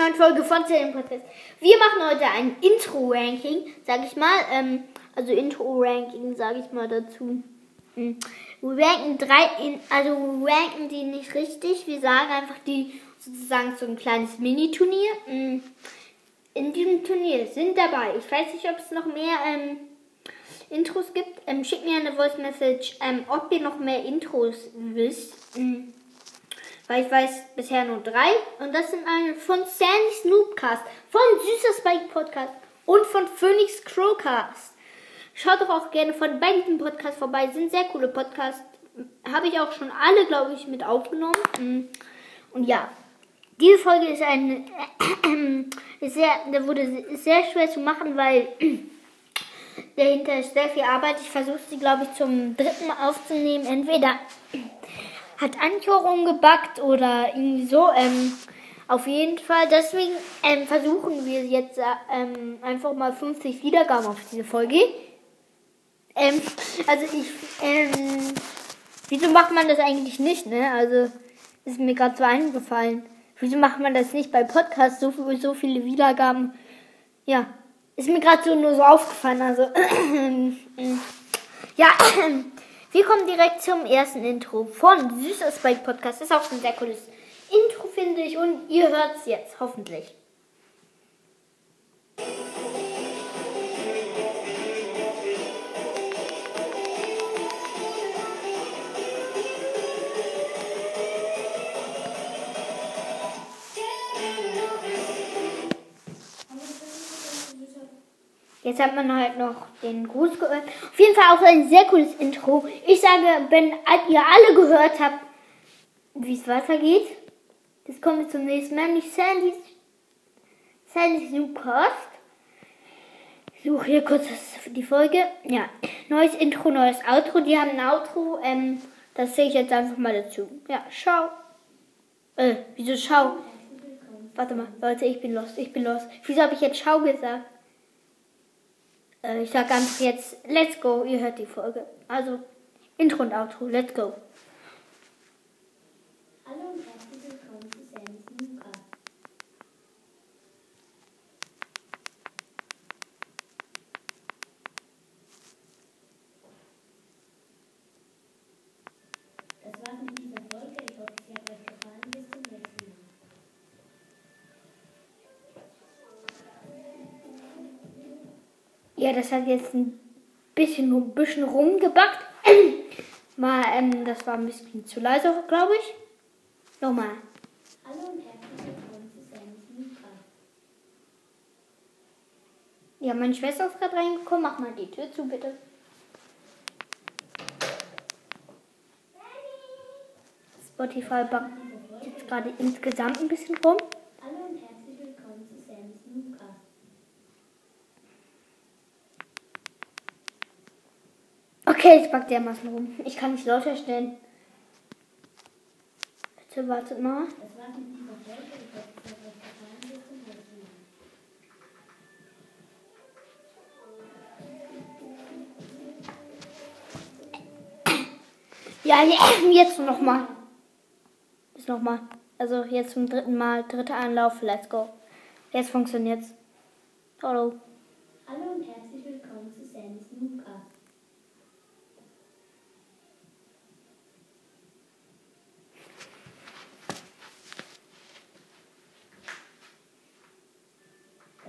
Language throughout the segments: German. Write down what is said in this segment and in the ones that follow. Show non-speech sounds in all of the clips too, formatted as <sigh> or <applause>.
neuen Folge von Zellen Podcast. Wir machen heute ein Intro-Ranking, sag ich mal. Ähm, also Intro-Ranking, sag ich mal dazu. Hm. Wir ranken drei, in, also ranken die nicht richtig. Wir sagen einfach die sozusagen so ein kleines Mini-Turnier. Hm. In diesem Turnier sind dabei, ich weiß nicht, ob es noch mehr ähm, Intros gibt. Ähm, schickt mir eine Voice Message, ähm, ob ihr noch mehr Intros wisst. Hm. Weil ich weiß bisher nur drei. Und das sind eine von Sandy Snoopcast, von Süßer Spike Podcast und von Phoenix Crowcast. Schaut doch auch gerne von bei diesem Podcast vorbei. Sind sehr coole Podcasts. Habe ich auch schon alle, glaube ich, mit aufgenommen. Mm. Und ja, diese Folge ist ein <clears throat> ist sehr, wurde sehr schwer zu machen, weil dahinter ist sehr viel Arbeit. Ich versuche sie, glaube ich, zum dritten Mal aufzunehmen. Entweder hat Anchor umgebackt oder irgendwie so. Ähm, auf jeden Fall. Deswegen ähm, versuchen wir jetzt äh, ähm, einfach mal 50 Wiedergaben auf diese Folge. Ähm, also ich, ähm, wieso macht man das eigentlich nicht, ne? Also ist mir gerade so eingefallen. Wieso macht man das nicht bei Podcasts so, so viele Wiedergaben? Ja, ist mir gerade so nur so aufgefallen. Also <clears throat> ja, <clears throat> wir kommen direkt zum ersten Intro von Süßer Spike Podcast. Ist auch ein sehr cooles Intro, finde ich. Und ihr hört es jetzt, hoffentlich. Jetzt hat man halt noch den Gruß gehört. Auf jeden Fall auch ein sehr cooles Intro. Ich sage, wenn ihr alle gehört habt, wie es weitergeht, das kommen wir zum nächsten Mal, nämlich Sandy's, Sandy's New Cast. Ich suche hier kurz die Folge. Ja, neues Intro, neues Outro. Die haben ein Outro, ähm, das sehe ich jetzt einfach mal dazu. Ja, schau. Äh, wieso schau? Warte mal, Leute, ich bin los, ich bin los. Wieso habe ich jetzt schau gesagt? Äh, ich sage einfach jetzt, let's go, ihr hört die Folge. Also, Intro und Outro, let's go. Ja, das hat jetzt ein bisschen, ein bisschen rumgebackt. <clears throat> Mal, ähm, das war ein bisschen zu leise, glaube ich. Nochmal. Hallo und herzlich willkommen zu Sam's Newcast. Ja, meine Schwester ist gerade reingekommen. Mach mal die Tür zu, bitte. Spotify backt jetzt gerade insgesamt ein bisschen rum. Hallo und herzlich willkommen zu Sam's Newcast. Okay, es backt dermaßen rum. Ich kann nicht lauter stellen. Bitte wartet mal. Ich sie hat euch gefallen. Bis nächsten Mal. Ja, ja, <coughs> jetzt. Jetzt. Also jetzt zum dritten Mal. Dritter Anlauf. Let's go. Jetzt funktioniert's. Hallo. Hallo und herzlich willkommen zu Sam's Newcast.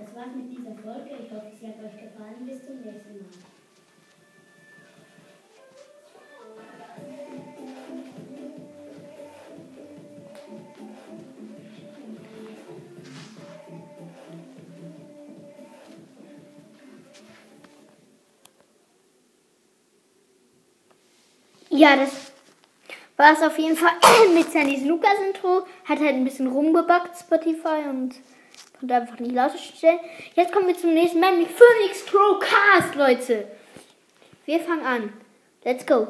Das war's mit dieser Folge. Ich hoffe, sie hat euch gefallen. Bis zum nächsten Mal. Ja, das war es auf jeden Fall <clears throat> mit Sandys Lukas Intro. Hat halt ein bisschen rumgebackt, Spotify, und konnte einfach nicht lauter stellen. Jetzt kommen wir zum nächsten Mal, nämlich Phoenix Crowcast, Leute. Wir fangen an. Let's go.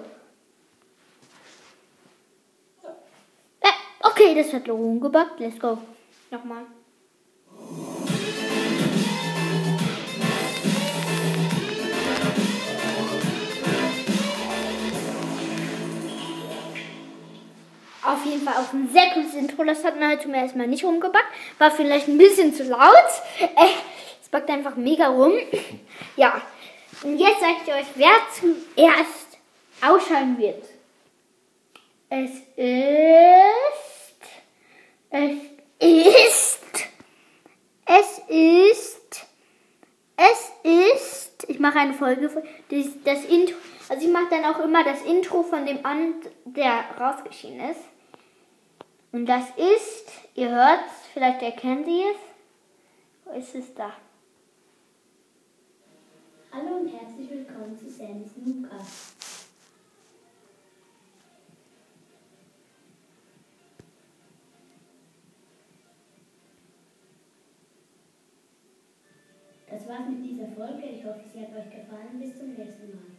Äh, okay, das hat rumgebackt. Let's go. Nochmal. Jeden Fall auch ein sehr cooles Intro. Das hat man zum ersten Mal nicht rumgebackt. War vielleicht ein bisschen zu laut. Äh, es backt einfach mega rum. Ja. Und jetzt sage ich euch, wer zuerst ausschalten wird. Es ist. Es ist. Es ist. Es ist. Ich mache eine Folge. Das, das Intro. Also ich mache dann auch immer das Intro von dem an, der rausgeschieden ist. Und das ist, ihr hört es, vielleicht erkennen Sie es. Wo ist es da? Hallo und herzlich willkommen zu Sammys Nukas. Das war's mit dieser Folge. Ich hoffe, sie hat euch gefallen. Bis zum nächsten Mal.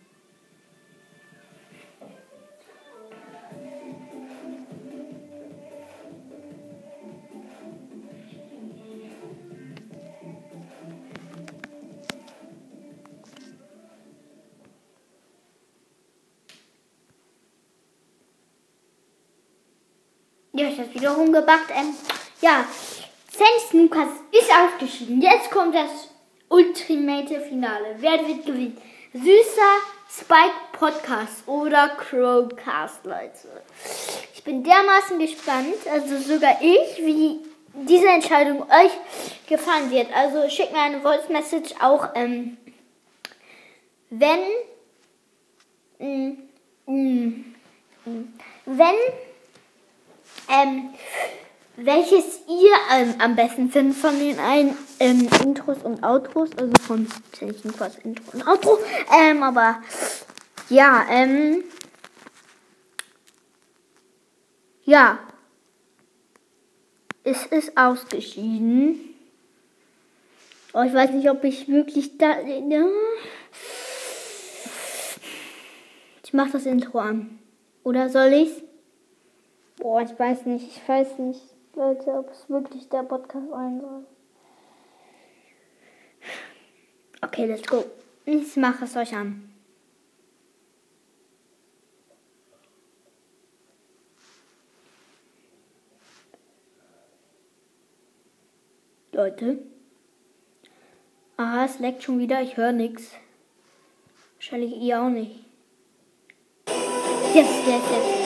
Ja, ich habe wieder rumgebackt. Ähm, ja, Sandy Lukas ist ausgeschieden. Jetzt kommt das Ultimate Finale. Wer wird gewinnen? Süßer Spike Podcast oder Crowcast, Leute. Ich bin dermaßen gespannt, also sogar ich, wie diese Entscheidung euch gefallen wird. Also schickt mir eine Voice Message auch, ähm, wenn, mm, mm, mm, wenn, ähm, welches ihr ähm, am besten findet von den einen ähm, Intros und Outros, also von Zenchen Quas Intro und Outro. Ähm, aber ja, ähm, ja, es ist ausgeschieden. Oh, ich weiß nicht, ob ich wirklich da. Ja. Ich mach das Intro an. Oder soll ich's? Boah, ich weiß nicht, ich weiß nicht. Leute, ob es wirklich der Podcast sein soll. Okay, let's go. Ich mache es euch an. Leute. Aha, es leckt schon wieder. Ich höre nichts. Wahrscheinlich ihr auch nicht. Yes, yes, yes.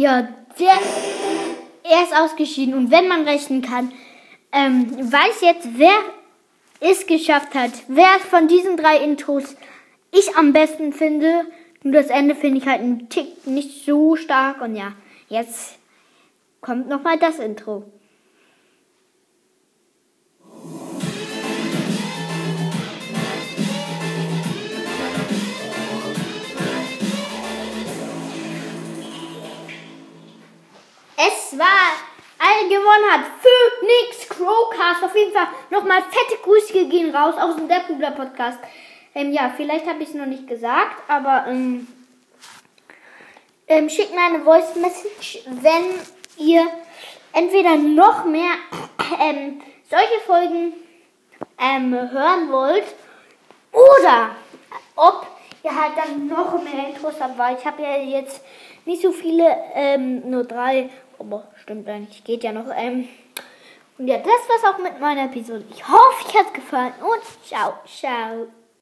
Ja, der, er ist ausgeschieden. Und wenn man rechnen kann, ähm, weiß jetzt, wer es geschafft hat, wer von diesen drei Intros ich am besten finde. Nur das Ende finde ich halt einen Tick nicht so stark. Und ja, jetzt kommt nochmal das Intro. Es war all gewonnen hat. Phoenix Crowcast. Auf jeden Fall nochmal fette Grüße gehen raus aus dem Deppubler Podcast. Ähm, ja, vielleicht habe ich es noch nicht gesagt, aber ähm, ähm, schickt mir eine Voice Message, wenn ihr entweder noch mehr <coughs> ähm, solche Folgen ähm, hören wollt oder ob ihr halt dann noch mehr Intros habt, weil ich habe ja jetzt nicht so viele, ähm, nur drei, aber stimmt eigentlich, geht ja noch. Ähm, und ja, das war's auch mit meiner Episode. Ich hoffe, euch hat's gefallen und ciao, ciao.